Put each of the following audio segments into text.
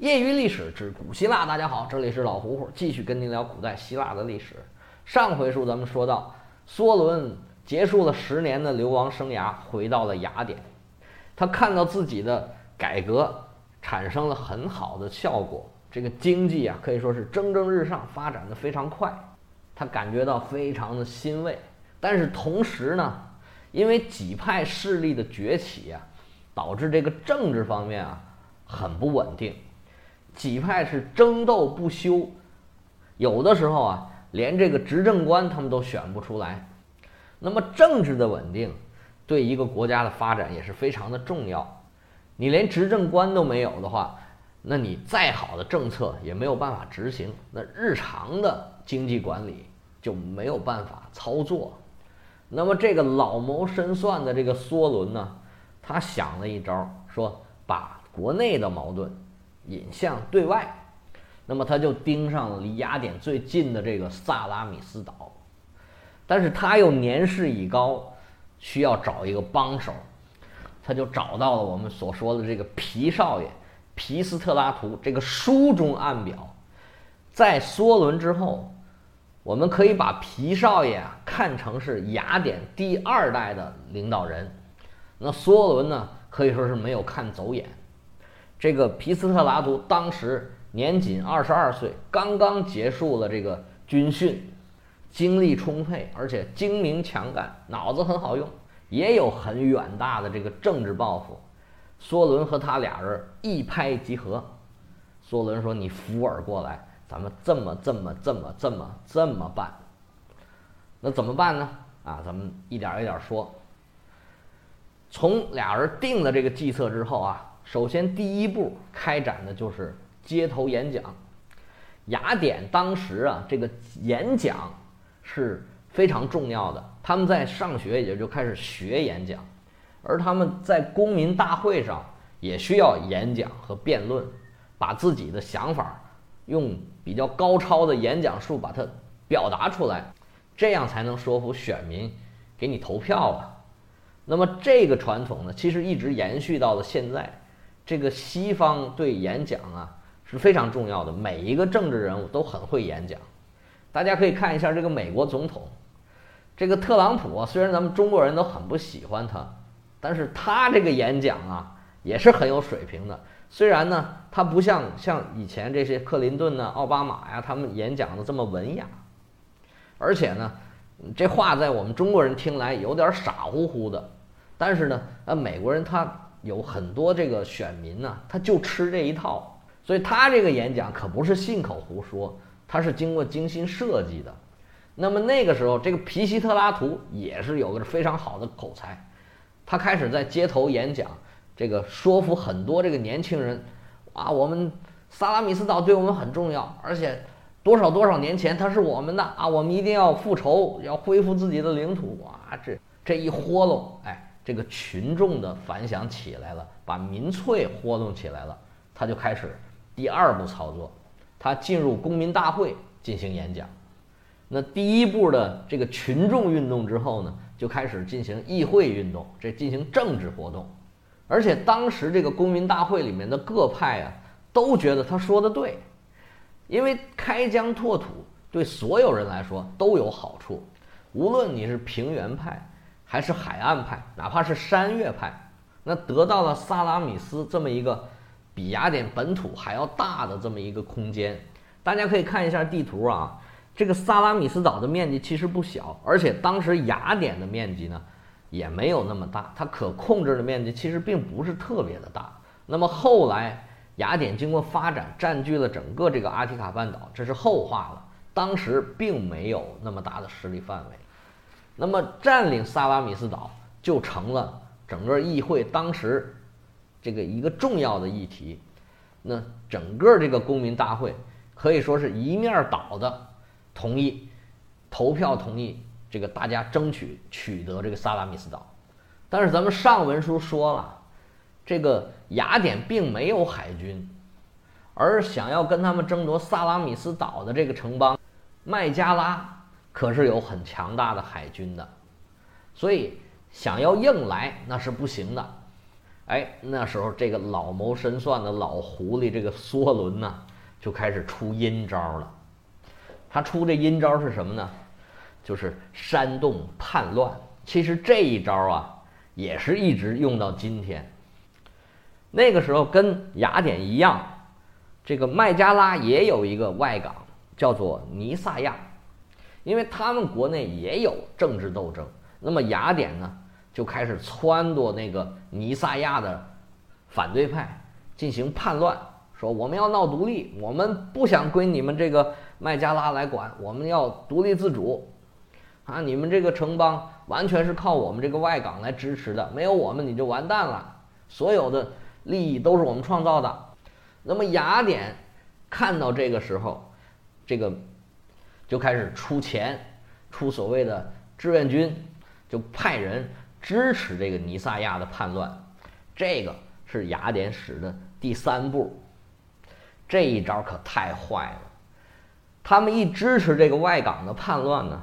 业余历史之古希腊，大家好，这里是老胡胡，继续跟您聊古代希腊的历史。上回书咱们说到，梭伦结束了十年的流亡生涯，回到了雅典。他看到自己的改革产生了很好的效果，这个经济啊可以说是蒸蒸日上，发展的非常快。他感觉到非常的欣慰，但是同时呢，因为几派势力的崛起啊，导致这个政治方面啊很不稳定，几派是争斗不休，有的时候啊，连这个执政官他们都选不出来。那么政治的稳定对一个国家的发展也是非常的重要。你连执政官都没有的话，那你再好的政策也没有办法执行，那日常的经济管理。就没有办法操作。那么这个老谋深算的这个梭伦呢，他想了一招，说把国内的矛盾引向对外。那么他就盯上了离雅典最近的这个萨拉米斯岛，但是他又年事已高，需要找一个帮手，他就找到了我们所说的这个皮少爷皮斯特拉图。这个书中暗表，在梭伦之后。我们可以把皮少爷啊看成是雅典第二代的领导人，那梭伦呢可以说是没有看走眼。这个皮斯特拉图当时年仅二十二岁，刚刚结束了这个军训，精力充沛，而且精明强干，脑子很好用，也有很远大的这个政治抱负。梭伦和他俩人一拍即合，梭伦说：“你扶尔过来。”咱们这么这么这么这么这么办，那怎么办呢？啊，咱们一点一点说。从俩人定了这个计策之后啊，首先第一步开展的就是街头演讲。雅典当时啊，这个演讲是非常重要的，他们在上学也就开始学演讲，而他们在公民大会上也需要演讲和辩论，把自己的想法用。比较高超的演讲术把它表达出来，这样才能说服选民给你投票啊。那么这个传统呢，其实一直延续到了现在。这个西方对演讲啊是非常重要的，每一个政治人物都很会演讲。大家可以看一下这个美国总统，这个特朗普啊，虽然咱们中国人都很不喜欢他，但是他这个演讲啊也是很有水平的。虽然呢，他不像像以前这些克林顿呢、奥巴马呀，他们演讲的这么文雅，而且呢，这话在我们中国人听来有点傻乎乎的。但是呢，呃，美国人他有很多这个选民呢，他就吃这一套，所以他这个演讲可不是信口胡说，他是经过精心设计的。那么那个时候，这个皮西特拉图也是有个非常好的口才，他开始在街头演讲。这个说服很多这个年轻人，啊，我们萨拉米斯岛对我们很重要，而且多少多少年前它是我们的啊，我们一定要复仇，要恢复自己的领土啊！这这一豁弄，哎，这个群众的反响起来了，把民粹活动起来了，他就开始第二步操作，他进入公民大会进行演讲。那第一步的这个群众运动之后呢，就开始进行议会运动，这进行政治活动。而且当时这个公民大会里面的各派啊，都觉得他说的对，因为开疆拓土对所有人来说都有好处，无论你是平原派还是海岸派，哪怕是山岳派，那得到了萨拉米斯这么一个比雅典本土还要大的这么一个空间。大家可以看一下地图啊，这个萨拉米斯岛的面积其实不小，而且当时雅典的面积呢。也没有那么大，它可控制的面积其实并不是特别的大。那么后来雅典经过发展，占据了整个这个阿提卡半岛，这是后话了。当时并没有那么大的势力范围。那么占领萨拉米斯岛就成了整个议会当时这个一个重要的议题。那整个这个公民大会可以说是一面倒的同意，投票同意。这个大家争取取得这个萨拉米斯岛，但是咱们上文书说了，这个雅典并没有海军，而想要跟他们争夺萨拉米斯岛的这个城邦麦加拉可是有很强大的海军的，所以想要硬来那是不行的。哎，那时候这个老谋深算的老狐狸这个梭伦呢，就开始出阴招了。他出这阴招是什么呢？就是煽动叛乱。其实这一招啊，也是一直用到今天。那个时候跟雅典一样，这个麦加拉也有一个外港，叫做尼萨亚，因为他们国内也有政治斗争。那么雅典呢，就开始撺掇那个尼萨亚的反对派进行叛乱，说我们要闹独立，我们不想归你们这个麦加拉来管，我们要独立自主。啊，你们这个城邦完全是靠我们这个外港来支持的，没有我们你就完蛋了，所有的利益都是我们创造的。那么雅典看到这个时候，这个就开始出钱，出所谓的志愿军，就派人支持这个尼萨亚的叛乱。这个是雅典使的第三步，这一招可太坏了。他们一支持这个外港的叛乱呢。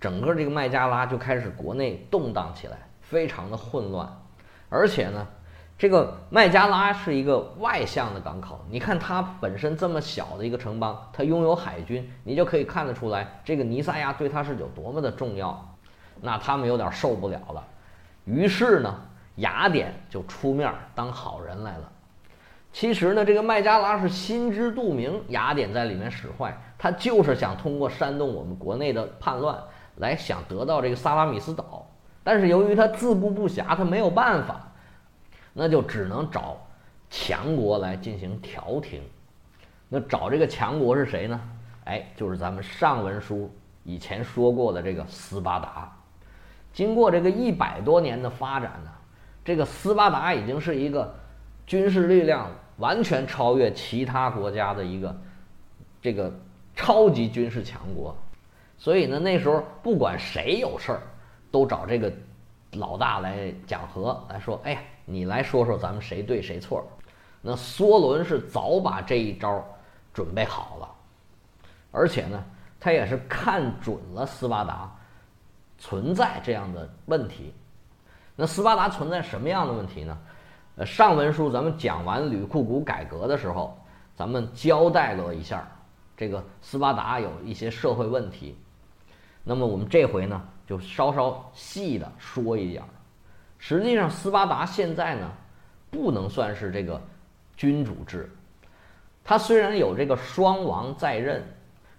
整个这个麦加拉就开始国内动荡起来，非常的混乱，而且呢，这个麦加拉是一个外向的港口。你看它本身这么小的一个城邦，它拥有海军，你就可以看得出来，这个尼撒亚对它是有多么的重要。那他们有点受不了了，于是呢，雅典就出面当好人来了。其实呢，这个麦加拉是心知肚明，雅典在里面使坏，他就是想通过煽动我们国内的叛乱。来想得到这个萨拉米斯岛，但是由于他自顾不暇，他没有办法，那就只能找强国来进行调停。那找这个强国是谁呢？哎，就是咱们上文书以前说过的这个斯巴达。经过这个一百多年的发展呢，这个斯巴达已经是一个军事力量完全超越其他国家的一个这个超级军事强国。所以呢，那时候不管谁有事儿，都找这个老大来讲和，来说：“哎呀，你来说说咱们谁对谁错。”那梭伦是早把这一招准备好了，而且呢，他也是看准了斯巴达存在这样的问题。那斯巴达存在什么样的问题呢？呃，上文书咱们讲完吕库古改革的时候，咱们交代了一下这个斯巴达有一些社会问题。那么我们这回呢，就稍稍细的说一点儿。实际上，斯巴达现在呢，不能算是这个君主制。他虽然有这个双王在任，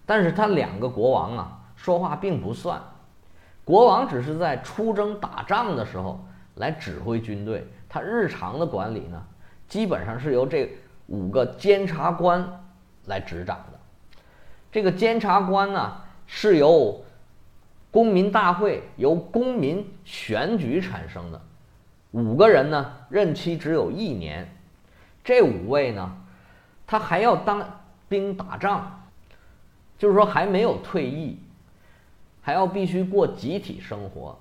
但是他两个国王啊，说话并不算。国王只是在出征打仗的时候来指挥军队，他日常的管理呢，基本上是由这五个监察官来执掌的。这个监察官呢，是由公民大会由公民选举产生的，五个人呢，任期只有一年。这五位呢，他还要当兵打仗，就是说还没有退役，还要必须过集体生活。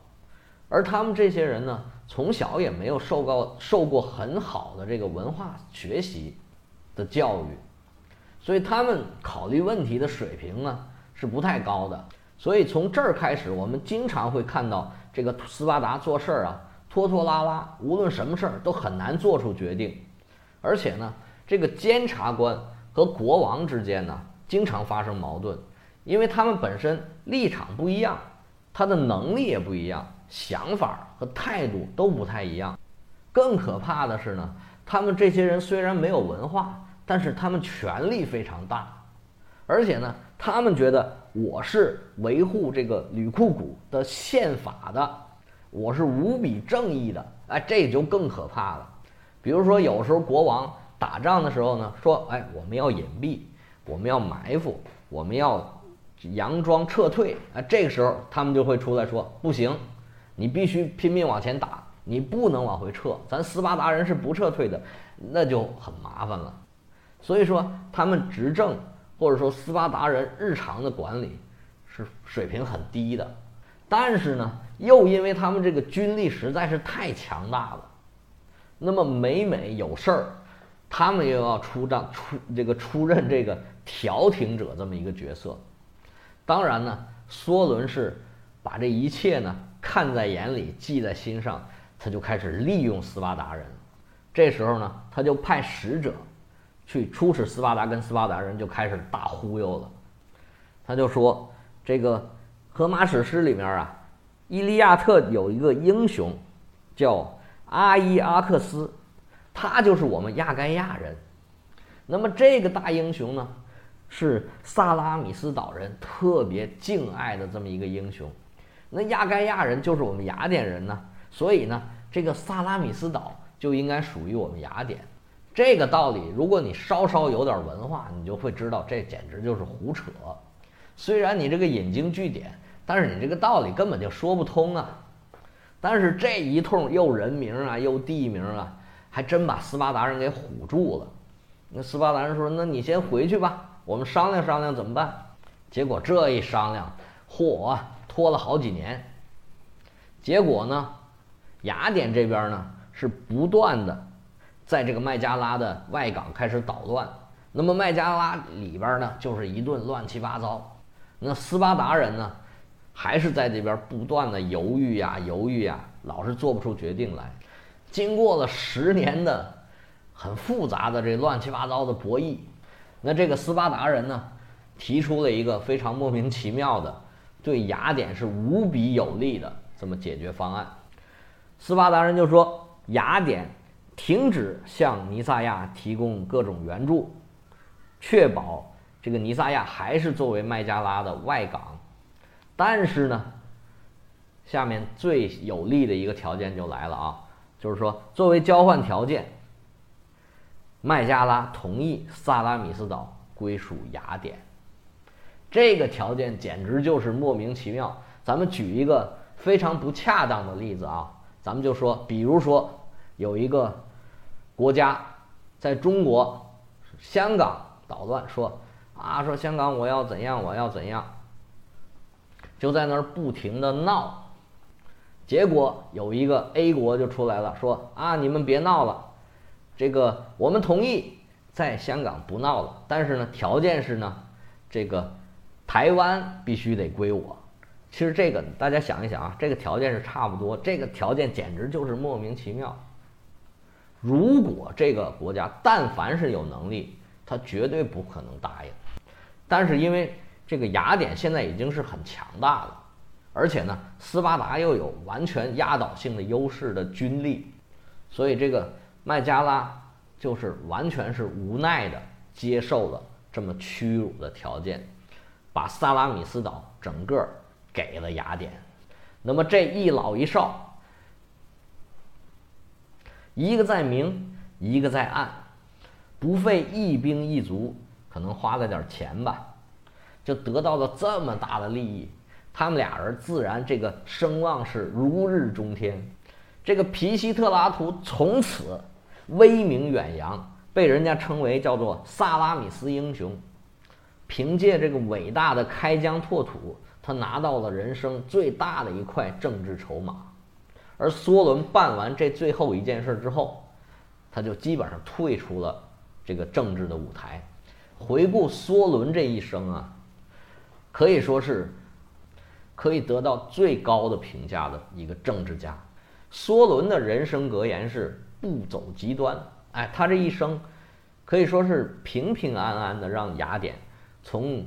而他们这些人呢，从小也没有受过受过很好的这个文化学习的教育，所以他们考虑问题的水平呢是不太高的。所以从这儿开始，我们经常会看到这个斯巴达做事儿啊拖拖拉拉，无论什么事儿都很难做出决定。而且呢，这个监察官和国王之间呢经常发生矛盾，因为他们本身立场不一样，他的能力也不一样，想法和态度都不太一样。更可怕的是呢，他们这些人虽然没有文化，但是他们权力非常大，而且呢。他们觉得我是维护这个吕库古的宪法的，我是无比正义的，哎，这就更可怕了。比如说，有时候国王打仗的时候呢，说，哎，我们要隐蔽，我们要埋伏，我们要佯装撤退，哎，这个时候他们就会出来说，不行，你必须拼命往前打，你不能往回撤，咱斯巴达人是不撤退的，那就很麻烦了。所以说，他们执政。或者说斯巴达人日常的管理是水平很低的，但是呢，又因为他们这个军力实在是太强大了，那么每每有事儿，他们又要出战出这个出任这个调停者这么一个角色。当然呢，梭伦是把这一切呢看在眼里，记在心上，他就开始利用斯巴达人，这时候呢，他就派使者去出使斯巴达，跟斯巴达人就开始大忽悠了。他就说：“这个《荷马史诗》里面啊，伊利亚特有一个英雄叫阿伊阿克斯，他就是我们亚该亚人。那么这个大英雄呢，是萨拉米斯岛人特别敬爱的这么一个英雄。那亚该亚人就是我们雅典人呢，所以呢，这个萨拉米斯岛就应该属于我们雅典。这个道理，如果你稍稍有点文化，你就会知道，这简直就是胡扯。”虽然你这个引经据典，但是你这个道理根本就说不通啊！但是这一通又人名啊，又地名啊，还真把斯巴达人给唬住了。那斯巴达人说：“那你先回去吧，我们商量商量怎么办。”结果这一商量，嚯，拖了好几年。结果呢，雅典这边呢是不断的在这个麦加拉的外港开始捣乱，那么麦加拉里边呢就是一顿乱七八糟。那斯巴达人呢，还是在这边不断的犹豫呀，犹豫呀，老是做不出决定来。经过了十年的很复杂的这乱七八糟的博弈，那这个斯巴达人呢，提出了一个非常莫名其妙的，对雅典是无比有利的这么解决方案。斯巴达人就说：雅典停止向尼撒亚提供各种援助，确保。这个尼撒亚还是作为麦加拉的外港，但是呢，下面最有利的一个条件就来了啊，就是说作为交换条件，麦加拉同意萨拉米斯岛归属雅典。这个条件简直就是莫名其妙。咱们举一个非常不恰当的例子啊，咱们就说，比如说有一个国家在中国香港捣乱，说。啊，说香港我要怎样，我要怎样，就在那儿不停的闹，结果有一个 A 国就出来了，说啊，你们别闹了，这个我们同意在香港不闹了，但是呢，条件是呢，这个台湾必须得归我。其实这个大家想一想啊，这个条件是差不多，这个条件简直就是莫名其妙。如果这个国家但凡是有能力，他绝对不可能答应。但是因为这个雅典现在已经是很强大了，而且呢，斯巴达又有完全压倒性的优势的军力，所以这个麦加拉就是完全是无奈的接受了这么屈辱的条件，把萨拉米斯岛整个给了雅典。那么这一老一少，一个在明，一个在暗，不费一兵一卒。可能花了点钱吧，就得到了这么大的利益，他们俩人自然这个声望是如日中天。这个皮西特拉图从此威名远扬，被人家称为叫做萨拉米斯英雄。凭借这个伟大的开疆拓土，他拿到了人生最大的一块政治筹码。而梭伦办完这最后一件事之后，他就基本上退出了这个政治的舞台。回顾梭伦这一生啊，可以说是可以得到最高的评价的一个政治家。梭伦的人生格言是“不走极端”。哎，他这一生可以说是平平安安的，让雅典从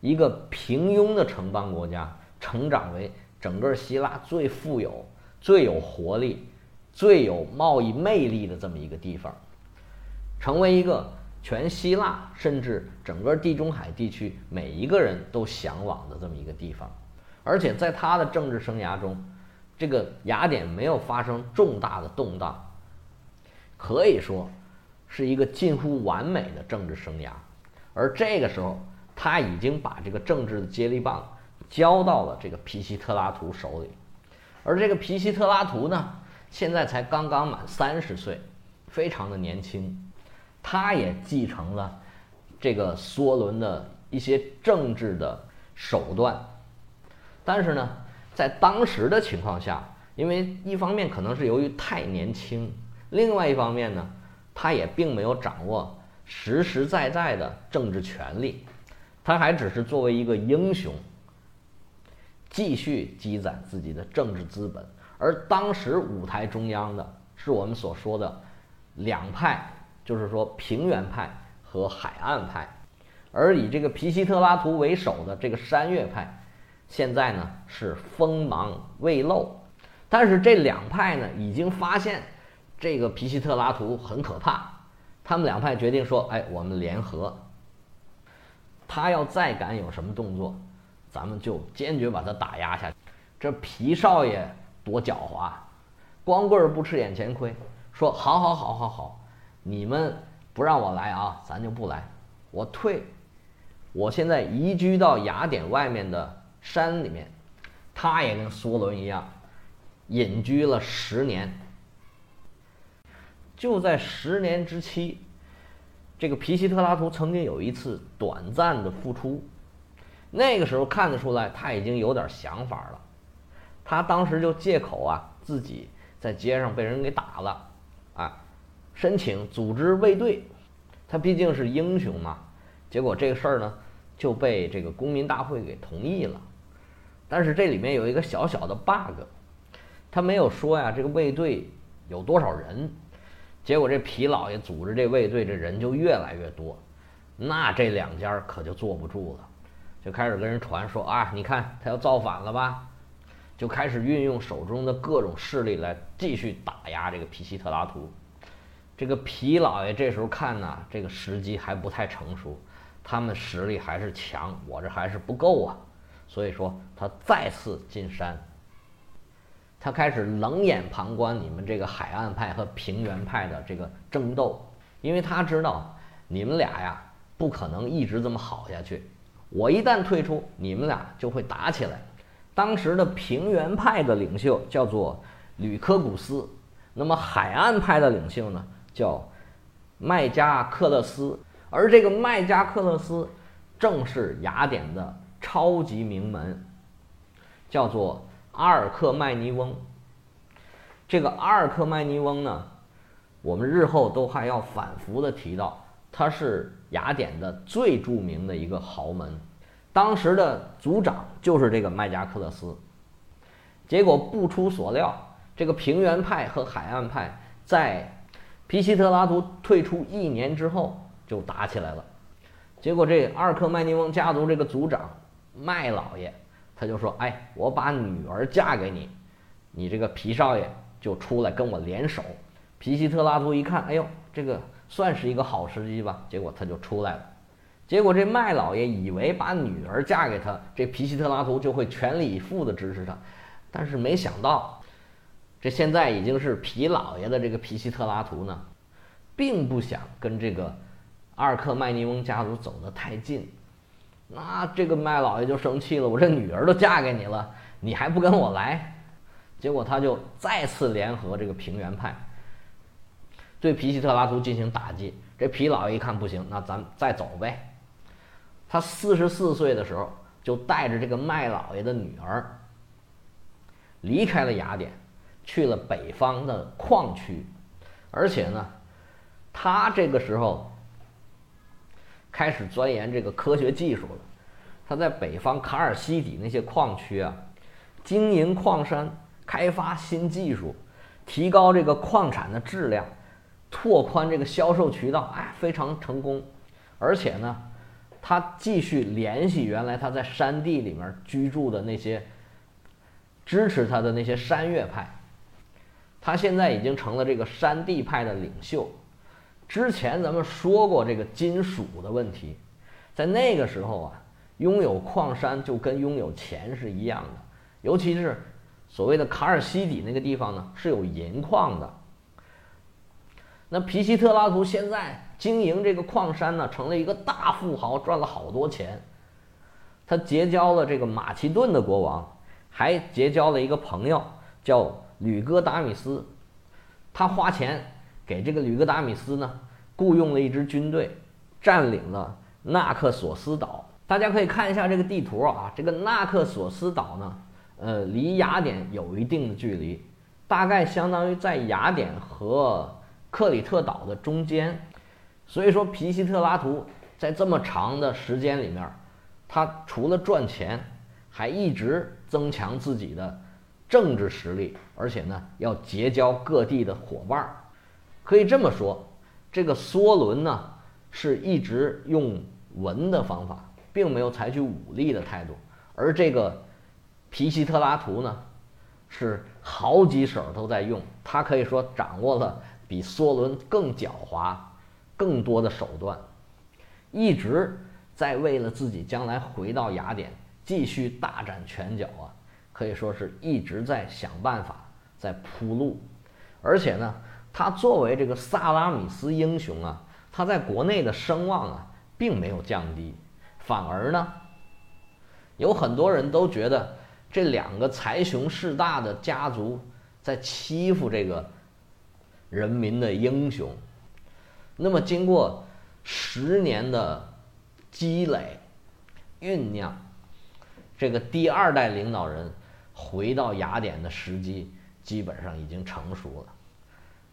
一个平庸的城邦国家成长为整个希腊最富有、最有活力、最有贸易魅力的这么一个地方，成为一个。全希腊，甚至整个地中海地区，每一个人都向往的这么一个地方，而且在他的政治生涯中，这个雅典没有发生重大的动荡，可以说是一个近乎完美的政治生涯。而这个时候，他已经把这个政治的接力棒交到了这个皮西特拉图手里，而这个皮西特拉图呢，现在才刚刚满三十岁，非常的年轻。他也继承了这个梭伦的一些政治的手段，但是呢，在当时的情况下，因为一方面可能是由于太年轻，另外一方面呢，他也并没有掌握实实在在的政治权利，他还只是作为一个英雄，继续积攒自己的政治资本。而当时舞台中央的是我们所说的。两派，就是说平原派和海岸派，而以这个皮西特拉图为首的这个山岳派，现在呢是锋芒未露。但是这两派呢已经发现这个皮西特拉图很可怕，他们两派决定说：“哎，我们联合。他要再敢有什么动作，咱们就坚决把他打压下去。”这皮少爷多狡猾，光棍不吃眼前亏，说：“好好好好好，你们不让我来啊，咱就不来，我退。我现在移居到雅典外面的山里面。”他也跟梭伦一样。隐居了十年，就在十年之期，这个皮西特拉图曾经有一次短暂的复出，那个时候看得出来他已经有点想法了。他当时就借口啊自己在街上被人给打了，啊，申请组织卫队。他毕竟是英雄嘛，结果这个事儿呢就被这个公民大会给同意了。但是这里面有一个小小的 bug。他没有说呀，这个卫队有多少人？结果这皮老爷组织这卫队，这人就越来越多，那这两家可就坐不住了，就开始跟人传说啊，你看他要造反了吧？就开始运用手中的各种势力来继续打压这个皮西特拉图。这个皮老爷这时候看呢，这个时机还不太成熟，他们实力还是强，我这还是不够啊，所以说他再次进山。他开始冷眼旁观你们这个海岸派和平原派的这个争斗，因为他知道你们俩呀不可能一直这么好下去。我一旦退出，你们俩就会打起来。当时的平原派的领袖叫做吕科古斯，那么海岸派的领袖呢叫麦加克勒斯，而这个麦加克勒斯正是雅典的超级名门，叫做。阿尔克麦尼翁，这个阿尔克麦尼翁呢，我们日后都还要反复的提到，他是雅典的最著名的一个豪门，当时的族长就是这个麦加克勒斯。结果不出所料，这个平原派和海岸派在皮西特拉图退出一年之后就打起来了。结果这阿尔克麦尼翁家族这个族长麦老爷。他就说：“哎，我把女儿嫁给你，你这个皮少爷就出来跟我联手。”皮西特拉图一看，哎呦，这个算是一个好时机吧？结果他就出来了。结果这麦老爷以为把女儿嫁给他，这皮西特拉图就会全力以赴的支持他，但是没想到，这现在已经是皮老爷的这个皮西特拉图呢，并不想跟这个阿尔克麦尼翁家族走得太近。那这个麦老爷就生气了，我这女儿都嫁给你了，你还不跟我来？结果他就再次联合这个平原派，对皮西特拉图进行打击。这皮老爷一看不行，那咱再走呗。他四十四岁的时候，就带着这个麦老爷的女儿离开了雅典，去了北方的矿区，而且呢，他这个时候。开始钻研这个科学技术了。他在北方卡尔西底那些矿区啊，经营矿山，开发新技术，提高这个矿产的质量，拓宽这个销售渠道，哎，非常成功。而且呢，他继续联系原来他在山地里面居住的那些支持他的那些山岳派。他现在已经成了这个山地派的领袖。之前咱们说过这个金属的问题，在那个时候啊，拥有矿山就跟拥有钱是一样的，尤其是所谓的卡尔西底那个地方呢是有银矿的。那皮西特拉图现在经营这个矿山呢，成了一个大富豪，赚了好多钱。他结交了这个马其顿的国王，还结交了一个朋友叫吕哥达米斯，他花钱。给这个吕格达米斯呢，雇佣了一支军队，占领了纳克索斯岛。大家可以看一下这个地图啊，这个纳克索斯岛呢，呃，离雅典有一定的距离，大概相当于在雅典和克里特岛的中间。所以说，皮西特拉图在这么长的时间里面，他除了赚钱，还一直增强自己的政治实力，而且呢，要结交各地的伙伴儿。可以这么说，这个梭伦呢是一直用文的方法，并没有采取武力的态度，而这个皮西特拉图呢是好几手都在用，他可以说掌握了比梭伦更狡猾、更多的手段，一直在为了自己将来回到雅典继续大展拳脚啊，可以说是一直在想办法在铺路，而且呢。他作为这个萨拉米斯英雄啊，他在国内的声望啊，并没有降低，反而呢，有很多人都觉得这两个财雄势大的家族在欺负这个人民的英雄。那么，经过十年的积累酝酿，这个第二代领导人回到雅典的时机基本上已经成熟了。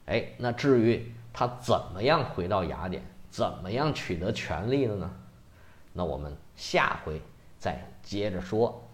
哎，那至于他怎么样回到雅典，怎么样取得权力的呢？那我们下回再接着说。